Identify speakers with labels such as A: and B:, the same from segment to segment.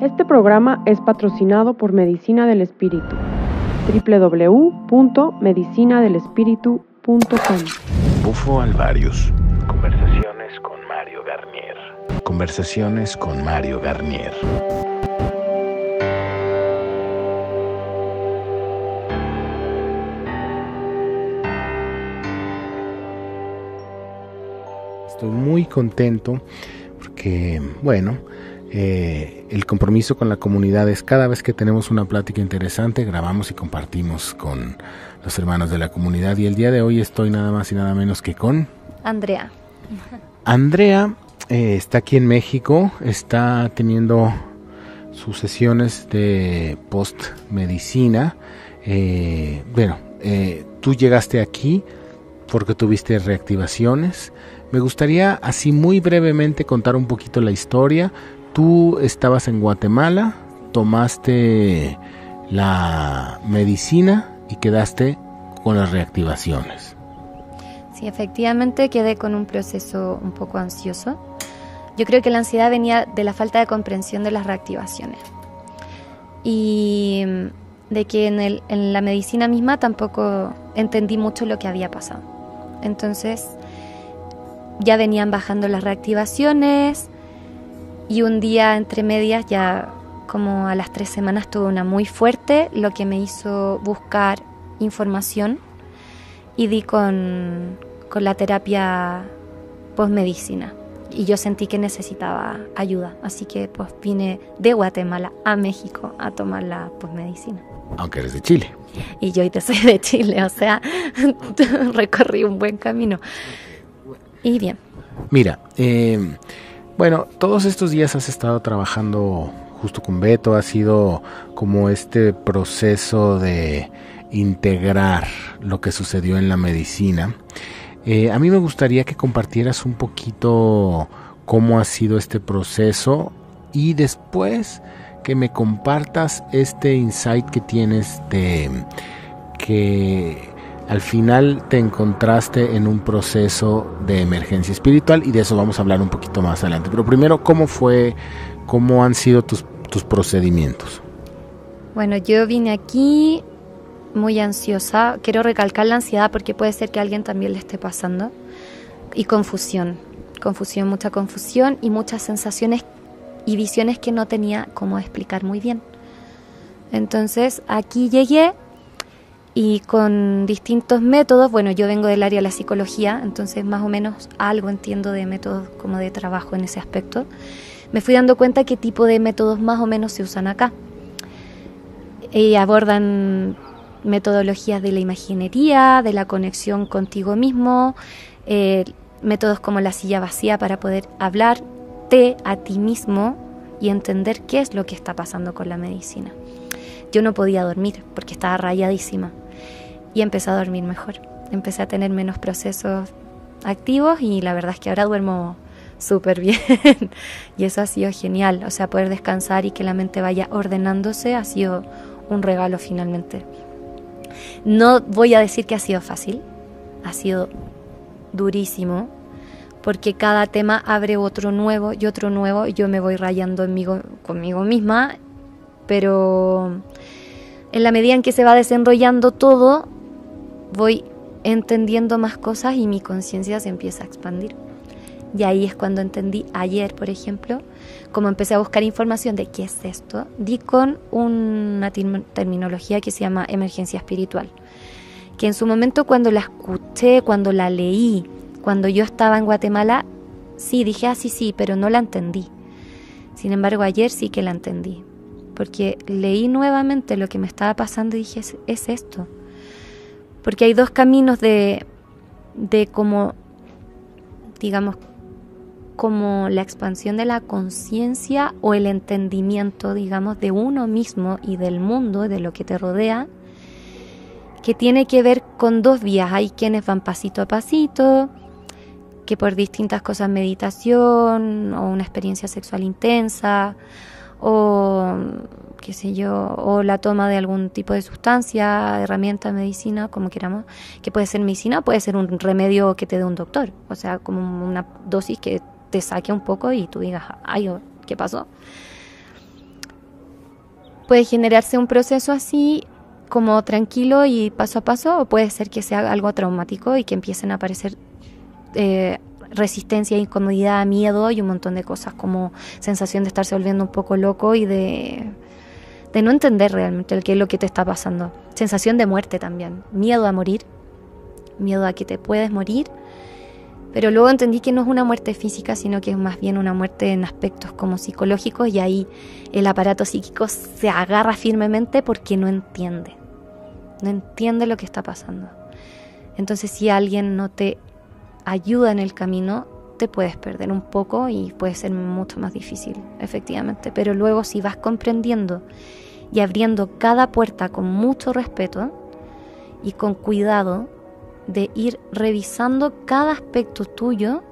A: Este programa es patrocinado por Medicina del Espíritu. www.medicinadelespíritu.com
B: Bufo Alvarius. Conversaciones con Mario Garnier. Conversaciones con Mario Garnier.
C: Estoy muy contento porque, bueno, eh, el compromiso con la comunidad es cada vez que tenemos una plática interesante, grabamos y compartimos con los hermanos de la comunidad. Y el día de hoy estoy nada más y nada menos que con
D: Andrea.
C: Andrea. eh, está aquí en México, está teniendo sus sesiones de post-medicina. Eh, bueno, eh, tú llegaste aquí porque tuviste reactivaciones. Me gustaría así muy brevemente contar un poquito la historia. Tú estabas en Guatemala, tomaste la medicina y quedaste con las reactivaciones.
D: Sí, efectivamente quedé con un proceso un poco ansioso. Yo creo que la ansiedad venía de la falta de comprensión de las reactivaciones. Y mm, de que en, el- en la medicina misma tampoco entendí mucho lo que había pasado. Entonces ya venían bajando las reactivaciones y un día entre medias, ya como a las tres semanas, tuve una muy fuerte, lo que me hizo buscar información y di con, con la terapia postmedicina. Y yo sentí que necesitaba ayuda, así que pues vine de Guatemala a México a tomar la postmedicina.
C: Aunque eres de Chile.
D: Y yo ahorita soy de Chile, o sea, recorrí un buen camino. Y bien,
C: Mira, eh, bueno, todos estos días has estado trabajando justo con Beto, ha sido como este proceso de integrar lo que sucedió en la medicina. Eh, a mí me gustaría que compartieras un poquito cómo ha sido este proceso y después que me compartas este insight que tienes de que al final te encontraste en un proceso de emergencia espiritual y de eso vamos a hablar un poquito más adelante. Pero primero, ¿cómo fue, cómo han sido tus, tus procedimientos?
D: bueno, yo vine aquí muy ansiosa. Quiero recalcar la ansiedad porque puede ser que alguien también le esté pasando. Y confusión, confusión, mucha confusión y muchas sensaciones y visiones que no tenía cómo explicar muy bien. Entonces aquí llegué y con distintos métodos, bueno, yo vengo del área de la psicología, entonces más o menos algo entiendo de métodos como de trabajo en ese aspecto. Me fui dando cuenta qué tipo de métodos más o menos se usan acá. Y abordan metodologías de la imaginería, de la conexión contigo mismo, eh, métodos como la silla vacía para poder hablarte a ti mismo y entender qué es lo que está pasando con la medicina. Yo no podía dormir porque estaba rayadísima y empecé a dormir mejor. Empecé a tener menos procesos activos y la verdad es que ahora duermo súper bien y eso ha sido genial. O sea, poder descansar y que la mente vaya ordenándose ha sido un regalo finalmente. No voy a decir que ha sido fácil, ha sido durísimo, porque cada tema abre otro nuevo y otro nuevo, yo me voy rayando enmigo- conmigo misma, pero en la medida en que se va desenrollando todo, voy entendiendo más cosas y mi conciencia se empieza a expandir. Y ahí es cuando entendí ayer, por ejemplo, como empecé a buscar información de qué es esto, di con una term- terminología que se llama emergencia espiritual, que en su momento cuando la escuché, cuando la leí, cuando yo estaba en Guatemala, sí, dije, ah, sí, sí, pero no la entendí. Sin embargo, ayer sí que la entendí, porque leí nuevamente lo que me estaba pasando y dije, es, es esto. Porque hay dos caminos de, de como, digamos, como la expansión de la conciencia o el entendimiento, digamos, de uno mismo y del mundo, de lo que te rodea, que tiene que ver con dos vías. Hay quienes van pasito a pasito, que por distintas cosas, meditación o una experiencia sexual intensa, o qué sé yo, o la toma de algún tipo de sustancia, herramienta, medicina, como queramos, que puede ser medicina, puede ser un remedio que te dé un doctor, o sea, como una dosis que te saque un poco y tú digas, ay, ¿qué pasó? puede generarse un proceso así como tranquilo y paso a paso, o puede ser que sea algo traumático y que empiecen a aparecer eh, resistencia, incomodidad, miedo y un montón de cosas, como sensación de estarse volviendo un poco loco y de, de no entender realmente qué es lo que te está pasando. Sensación de muerte también, miedo a morir, miedo a que te puedes morir. Pero luego entendí que no es una muerte física, sino que es más bien una muerte en aspectos como psicológicos y ahí el aparato psíquico se agarra firmemente porque no entiende. No entiende lo que está pasando. Entonces si alguien no te ayuda en el camino, te puedes perder un poco y puede ser mucho más difícil, efectivamente. Pero luego si vas comprendiendo y abriendo cada puerta con mucho respeto y con cuidado de ir revisando cada aspecto tuyo,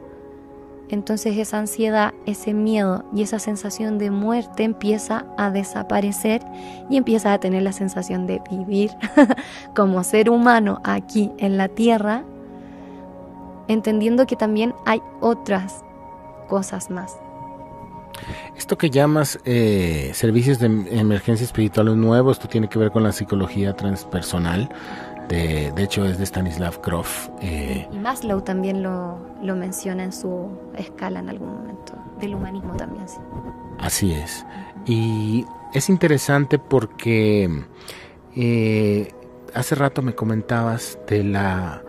D: entonces esa ansiedad, ese miedo y esa sensación de muerte empieza a desaparecer y empieza a tener la sensación de vivir como ser humano aquí en la tierra entendiendo que también hay otras cosas más.
C: Esto que llamas eh, servicios de emergencia espiritual nuevo, esto tiene que ver con la psicología transpersonal. De, de hecho, es de Stanislav Grof.
D: Eh. Y Maslow también lo, lo, menciona en su escala en algún momento, del humanismo también, sí.
C: Así es. Y es interesante porque eh, hace rato me comentabas de la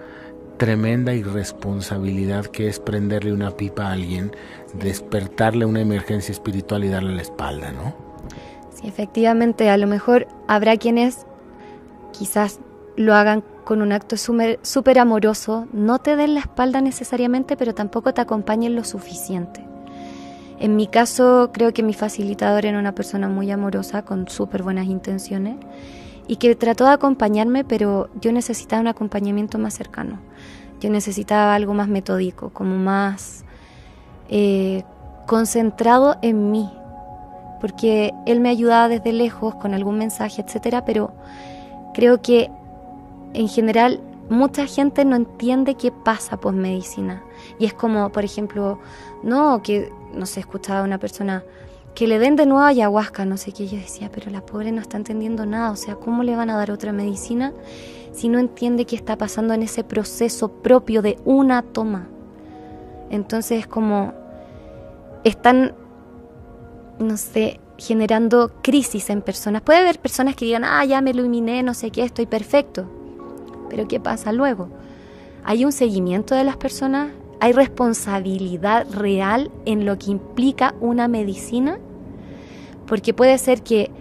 C: tremenda irresponsabilidad que es prenderle una pipa a alguien, despertarle una emergencia espiritual y darle la espalda, ¿no?
D: Sí, efectivamente, a lo mejor habrá quienes quizás lo hagan con un acto súper amoroso, no te den la espalda necesariamente, pero tampoco te acompañen lo suficiente. En mi caso, creo que mi facilitador era una persona muy amorosa, con súper buenas intenciones, y que trató de acompañarme, pero yo necesitaba un acompañamiento más cercano. Yo necesitaba algo más metódico, como más eh, concentrado en mí, porque él me ayudaba desde lejos con algún mensaje, etcétera, pero creo que en general mucha gente no entiende qué pasa post medicina. Y es como, por ejemplo, no, que no sé, escuchaba a una persona, que le den de nuevo ayahuasca, no sé qué, yo decía, pero la pobre no está entendiendo nada, o sea, ¿cómo le van a dar otra medicina si no entiende qué está pasando en ese proceso propio de una toma? Entonces es como, están, no sé, generando crisis en personas. Puede haber personas que digan, ah, ya me iluminé, no sé qué, estoy perfecto, pero ¿qué pasa luego? ¿Hay un seguimiento de las personas? ¿Hay responsabilidad real en lo que implica una medicina? Porque puede ser que,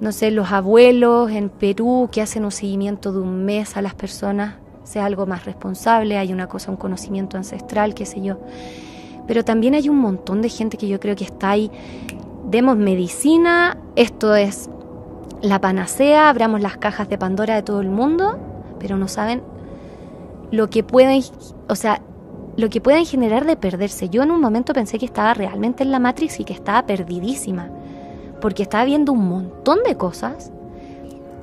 D: no sé, los abuelos en Perú que hacen un seguimiento de un mes a las personas sea algo más responsable, hay una cosa, un conocimiento ancestral, qué sé yo. Pero también hay un montón de gente que yo creo que está ahí, demos medicina, esto es la panacea, abramos las cajas de Pandora de todo el mundo, pero no saben lo que pueden, o sea, lo que pueden generar de perderse. Yo en un momento pensé que estaba realmente en la Matrix y que estaba perdidísima porque estaba viendo un montón de cosas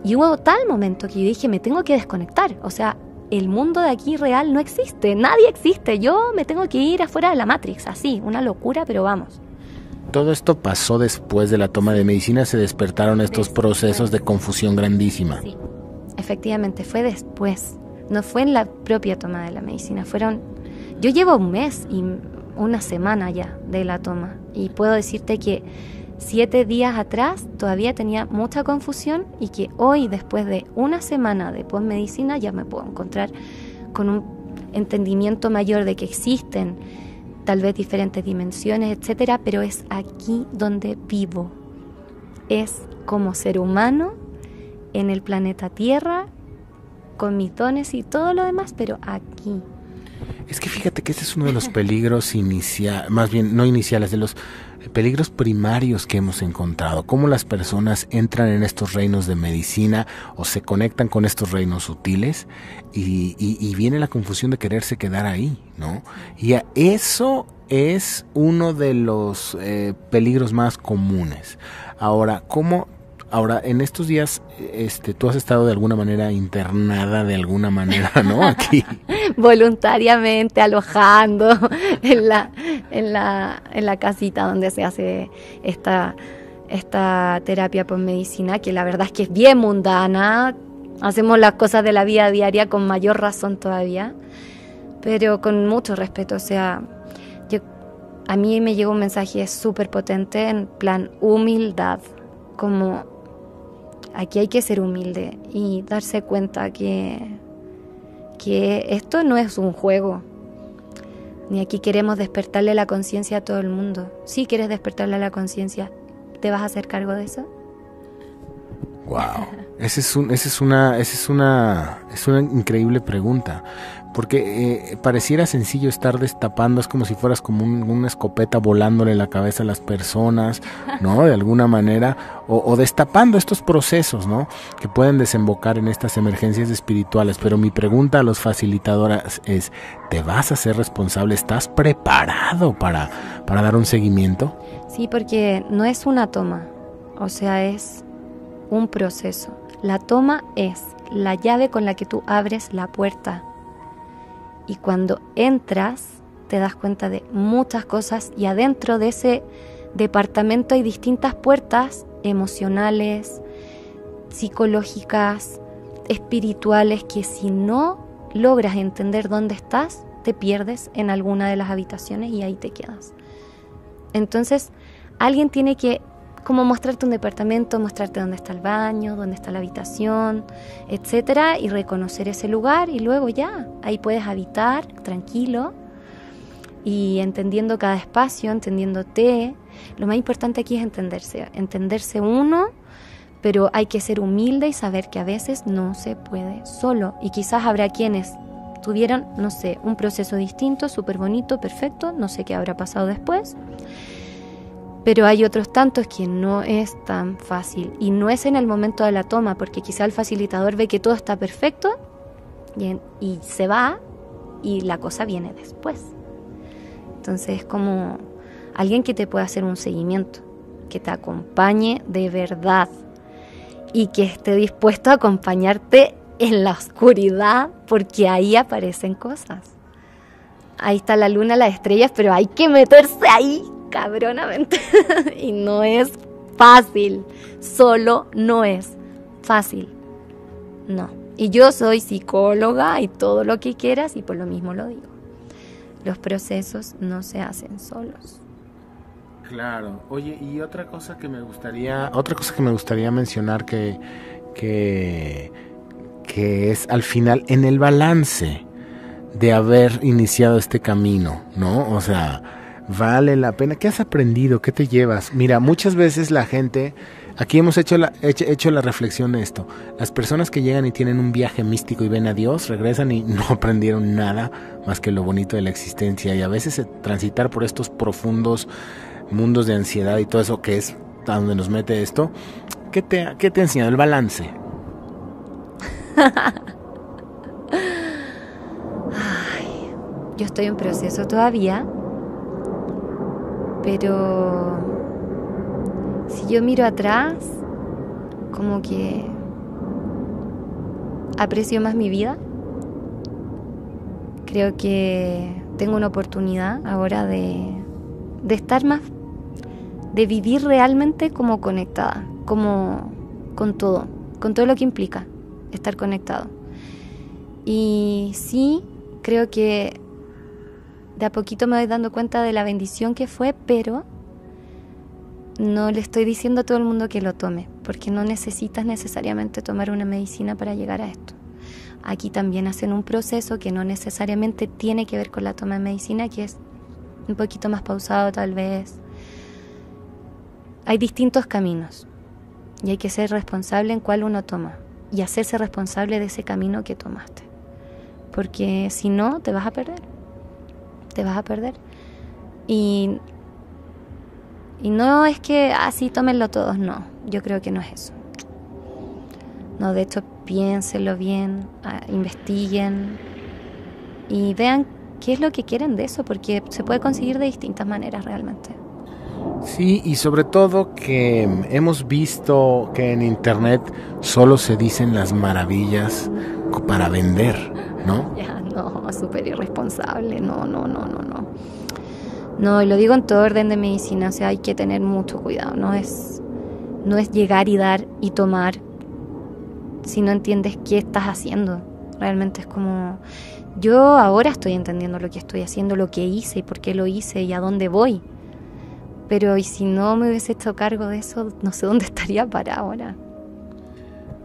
D: y hubo tal momento que yo dije, me tengo que desconectar. O sea, el mundo de aquí real no existe, nadie existe. Yo me tengo que ir afuera de la Matrix, así, una locura, pero vamos.
C: Todo esto pasó después de la toma de medicina, se despertaron estos procesos de confusión grandísima.
D: Sí, efectivamente, fue después. No fue en la propia toma de la medicina, fueron... Yo llevo un mes y una semana ya de la toma y puedo decirte que siete días atrás todavía tenía mucha confusión y que hoy, después de una semana de postmedicina, ya me puedo encontrar con un entendimiento mayor de que existen tal vez diferentes dimensiones, etcétera, pero es aquí donde vivo. Es como ser humano en el planeta Tierra, con mis dones y todo lo demás, pero aquí.
C: Es que fíjate que ese es uno de los peligros iniciales, más bien no iniciales, de los peligros primarios que hemos encontrado, cómo las personas entran en estos reinos de medicina o se conectan con estos reinos sutiles y, viene la confusión de quererse quedar ahí, ¿no? Y eso es uno de los eh, peligros más comunes. Ahora, ¿cómo Ahora, en estos días, este, tú has estado de alguna manera internada, de alguna manera, ¿no? Aquí.
D: Voluntariamente alojando en la, en la, en la casita donde se hace esta esta terapia por medicina, que la verdad es que es bien mundana, hacemos las cosas de la vida diaria con mayor razón todavía, pero con mucho respeto, o sea, yo, a mí me llegó un mensaje súper potente en plan humildad, como aquí hay que ser humilde y darse cuenta que, que esto no es un juego, ni aquí queremos despertarle la conciencia a todo el mundo. Si quieres despertarle la conciencia, ¿te vas a hacer cargo de eso?
C: Wow. Esa es, un, es, una, es, una, es una increíble pregunta, porque eh, pareciera sencillo estar destapando, es como si fueras como una escopeta volándole la cabeza a las personas, ¿no? De alguna manera, o, o, destapando estos procesos, ¿no? Que pueden desembocar en estas emergencias espirituales. Pero mi pregunta a los facilitadores es, ¿te vas a ser responsable? ¿Estás preparado para, para dar un seguimiento?
D: Sí, porque no es una toma, o sea, es un proceso. La toma es la llave con la que tú abres la puerta. Y cuando entras, te das cuenta de muchas cosas y adentro de ese departamento hay distintas puertas emocionales, psicológicas, espirituales, que si no logras entender dónde estás, te pierdes en alguna de las habitaciones y ahí te quedas. Entonces, alguien tiene que como mostrarte un departamento, mostrarte dónde está el baño, dónde está la habitación, etcétera, y reconocer ese lugar y luego ya, ahí puedes habitar tranquilo y entendiendo cada espacio, entendiéndote. Lo más importante aquí es entenderse, entenderse uno, pero hay que ser humilde y saber que a veces no se puede solo y quizás habrá quienes tuvieron, no sé, un proceso distinto, súper bonito, perfecto, no sé qué habrá pasado después pero hay otros tantos que no es tan fácil y no es en el momento de la toma, porque quizá el facilitador ve que todo está perfecto y, se va y la cosa viene después. Entonces es como alguien que te pueda hacer un seguimiento, que te acompañe de verdad y que esté dispuesto a acompañarte en la oscuridad, porque ahí aparecen cosas. Ahí está la luna, las estrellas, pero hay que meterse ahí cabronamente. y no es fácil. Solo no es fácil. No. Y yo soy psicóloga y todo lo que quieras y por lo mismo lo digo. Los procesos no se hacen solos.
C: Claro. Oye, y otra cosa que me gustaría, otra cosa que me gustaría mencionar que, que, que es al final en el balance de haber iniciado este camino, ¿no? O sea, vale la pena. ¿Qué has aprendido? ¿Qué te llevas? Mira, muchas veces la gente, aquí hemos hecho la, hecho, la reflexión de esto. Las personas que llegan y tienen un viaje místico y ven a Dios, regresan y no aprendieron nada más que lo bonito de la existencia. Y a veces eh, transitar por estos profundos mundos de ansiedad y todo eso que es a donde nos mete esto, ¿qué te, qué te ha enseñado el balance?
D: Ay, yo estoy en proceso todavía pero si yo miro atrás, como que aprecio más mi vida. Creo que tengo una oportunidad ahora de, de estar más, de vivir realmente como conectada, como con todo, con todo lo que implica estar conectado. Y sí, creo que de a poquito me voy dando cuenta de la bendición que fue, pero no le estoy diciendo a todo el mundo que lo tome, porque no necesitas necesariamente tomar una medicina para llegar a esto. Aquí también hacen un proceso que no necesariamente tiene que ver con la toma de medicina, que es un poquito más pausado tal vez. Hay distintos caminos y hay que ser responsable en cuál uno toma y hacerse responsable de ese camino que tomaste, porque si no te vas a perder te vas a perder. Y, y no es que así ah, tómenlo todos, no, yo creo que no es eso. No, de hecho, piénsenlo bien, ah, investiguen y vean qué es lo que quieren de eso, porque se puede conseguir de distintas maneras realmente.
C: Sí, y sobre todo que hemos visto que en Internet solo se dicen las maravillas para vender, ¿no?
D: No, súper irresponsable. No, no, no, no, no. No, y lo digo en todo orden de medicina, o sea, hay que tener mucho cuidado. No es, no es llegar y dar y tomar si no entiendes qué estás haciendo. Realmente es como, yo ahora estoy entendiendo lo que estoy haciendo, lo que hice y por qué lo hice y a dónde voy. Pero y si no me hubiese hecho cargo de eso, no sé dónde estaría para ahora.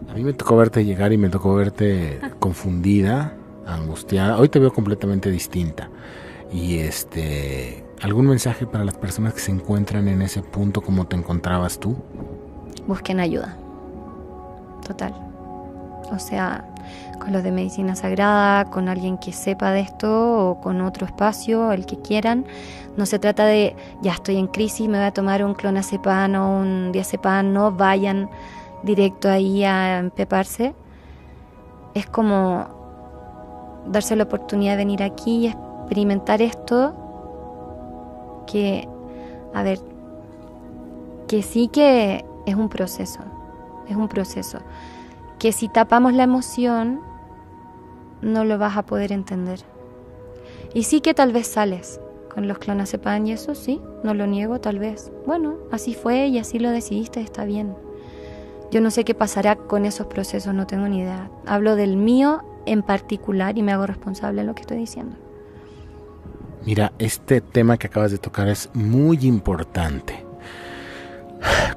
C: A mí me tocó verte llegar y me tocó verte confundida, angustiada. Hoy te veo completamente distinta. Y este, ¿algún mensaje para las personas que se encuentran en ese punto como te encontrabas tú?
D: Busquen ayuda. Total. O sea, con los de medicina sagrada, con alguien que sepa de esto o con otro espacio, el que quieran. No se trata de, ya estoy en crisis, me voy a tomar un clonazepam o un diazepam, no vayan directo ahí a empeparse. Es como darse la oportunidad de venir aquí y experimentar esto que, a ver, que sí que es un proceso, es un proceso. Que si tapamos la emoción, no lo vas a poder entender. Y sí que tal vez sales con los clonazepam y eso sí, no lo niego tal vez. Bueno, así fue y así lo decidiste, está bien. Yo no sé qué pasará con esos procesos, no tengo ni idea. Hablo del mío en particular y me hago responsable de lo que estoy diciendo.
C: Mira, este tema que acabas de tocar es muy importante.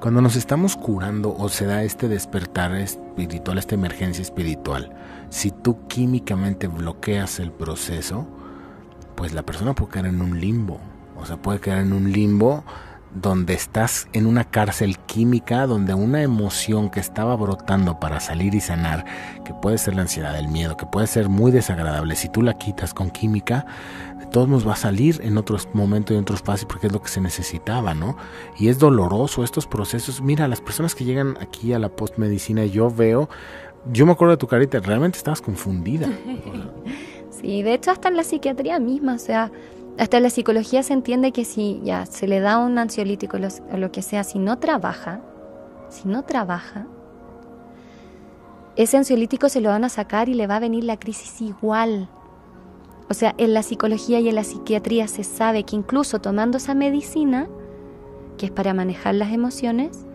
C: Cuando nos estamos curando o se da este despertar espiritual, esta emergencia espiritual, si tú químicamente bloqueas el proceso, pues la persona puede quedar en un limbo. O sea, puede quedar en un limbo donde estás en una cárcel química, donde una emoción que estaba brotando para salir y sanar, que puede ser la ansiedad, el miedo, que puede ser muy desagradable, si tú la quitas con química, de todos nos va a salir en otros momentos y en otros espacios porque es lo que se necesitaba, ¿no? Y es doloroso estos procesos. Mira, las personas que llegan aquí a la postmedicina, yo veo, yo me acuerdo de tu carita, realmente estabas confundida.
D: Sí, de hecho hasta en la psiquiatría misma, o sea, hasta la psicología se entiende que si ya se le da un ansiolítico o lo que sea, si no trabaja, si no trabaja, ese ansiolítico se lo van a sacar y le va a venir la crisis igual. O sea, en la psicología y en la psiquiatría se sabe que incluso tomando esa medicina, que es para manejar las emociones,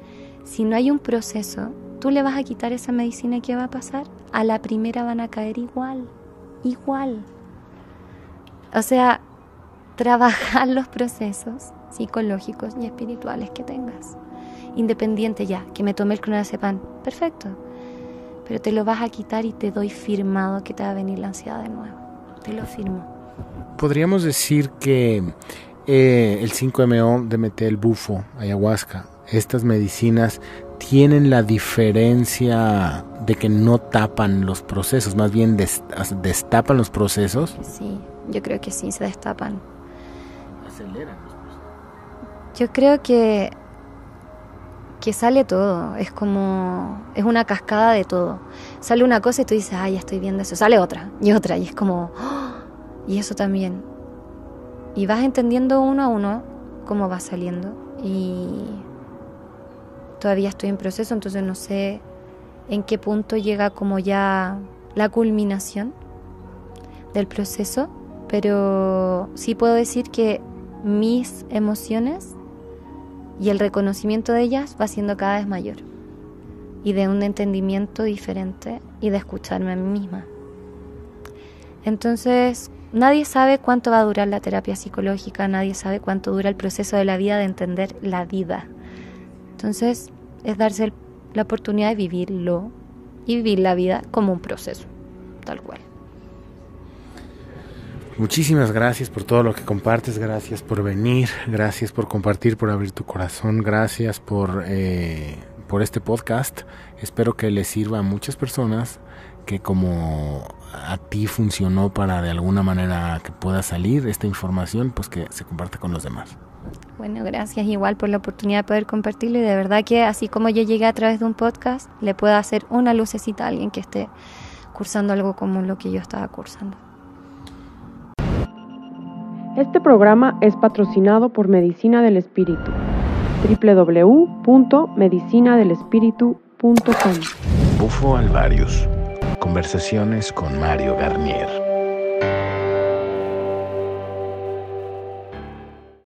D: si no hay un proceso, tú le vas a quitar esa medicina y ¿qué va a pasar? A la primera van a caer igual igual. O sea, trabajar los procesos psicológicos y espirituales que tengas. Independiente ya, que me tome el clonazepam, perfecto. Pero te lo vas a quitar y te doy firmado que te va a venir la ansiedad de nuevo. Te lo firmo.
C: Podríamos decir que eh, el 5MO, DMT, el bufo, ayahuasca, estas medicinas tienen la diferencia de que no tapan los procesos, más bien destapan los procesos.
D: Sí, yo creo que sí, se destapan. Los procesos. Yo creo que que sale todo, es como, es una cascada de todo. Sale una cosa y tú dices, ay, ya estoy viendo eso, sale otra y otra, y es como, ¡oh! y eso también. Y vas entendiendo uno a uno cómo va saliendo. Y todavía estoy en proceso, entonces no sé en qué punto llega como ya la culminación del proceso, pero sí puedo decir que mis emociones y el reconocimiento de ellas va siendo cada vez mayor y de un entendimiento diferente y de escucharme a mí misma. Entonces, nadie sabe cuánto va a durar la terapia psicológica, nadie sabe cuánto dura el proceso de la vida de entender la vida. Entonces, es darse la oportunidad de vivirlo y vivir la vida como un proceso, tal cual.
C: Muchísimas gracias por todo lo que compartes, gracias por venir, gracias por compartir, por abrir tu corazón, gracias por, eh, por este podcast. Espero que le sirva a muchas personas que como a ti funcionó para de alguna manera que pueda salir esta información, pues que se comparte con los demás.
D: Bueno, gracias igual por la oportunidad de poder compartirlo y de verdad que así como yo llegué a través de un podcast, le pueda hacer una lucecita a alguien que esté cursando algo como lo que yo estaba cursando.
A: Este programa es patrocinado por Medicina del Espíritu www.medicinadelespíritu.com
B: Bufo Alvarius. Conversaciones con Mario Garnier.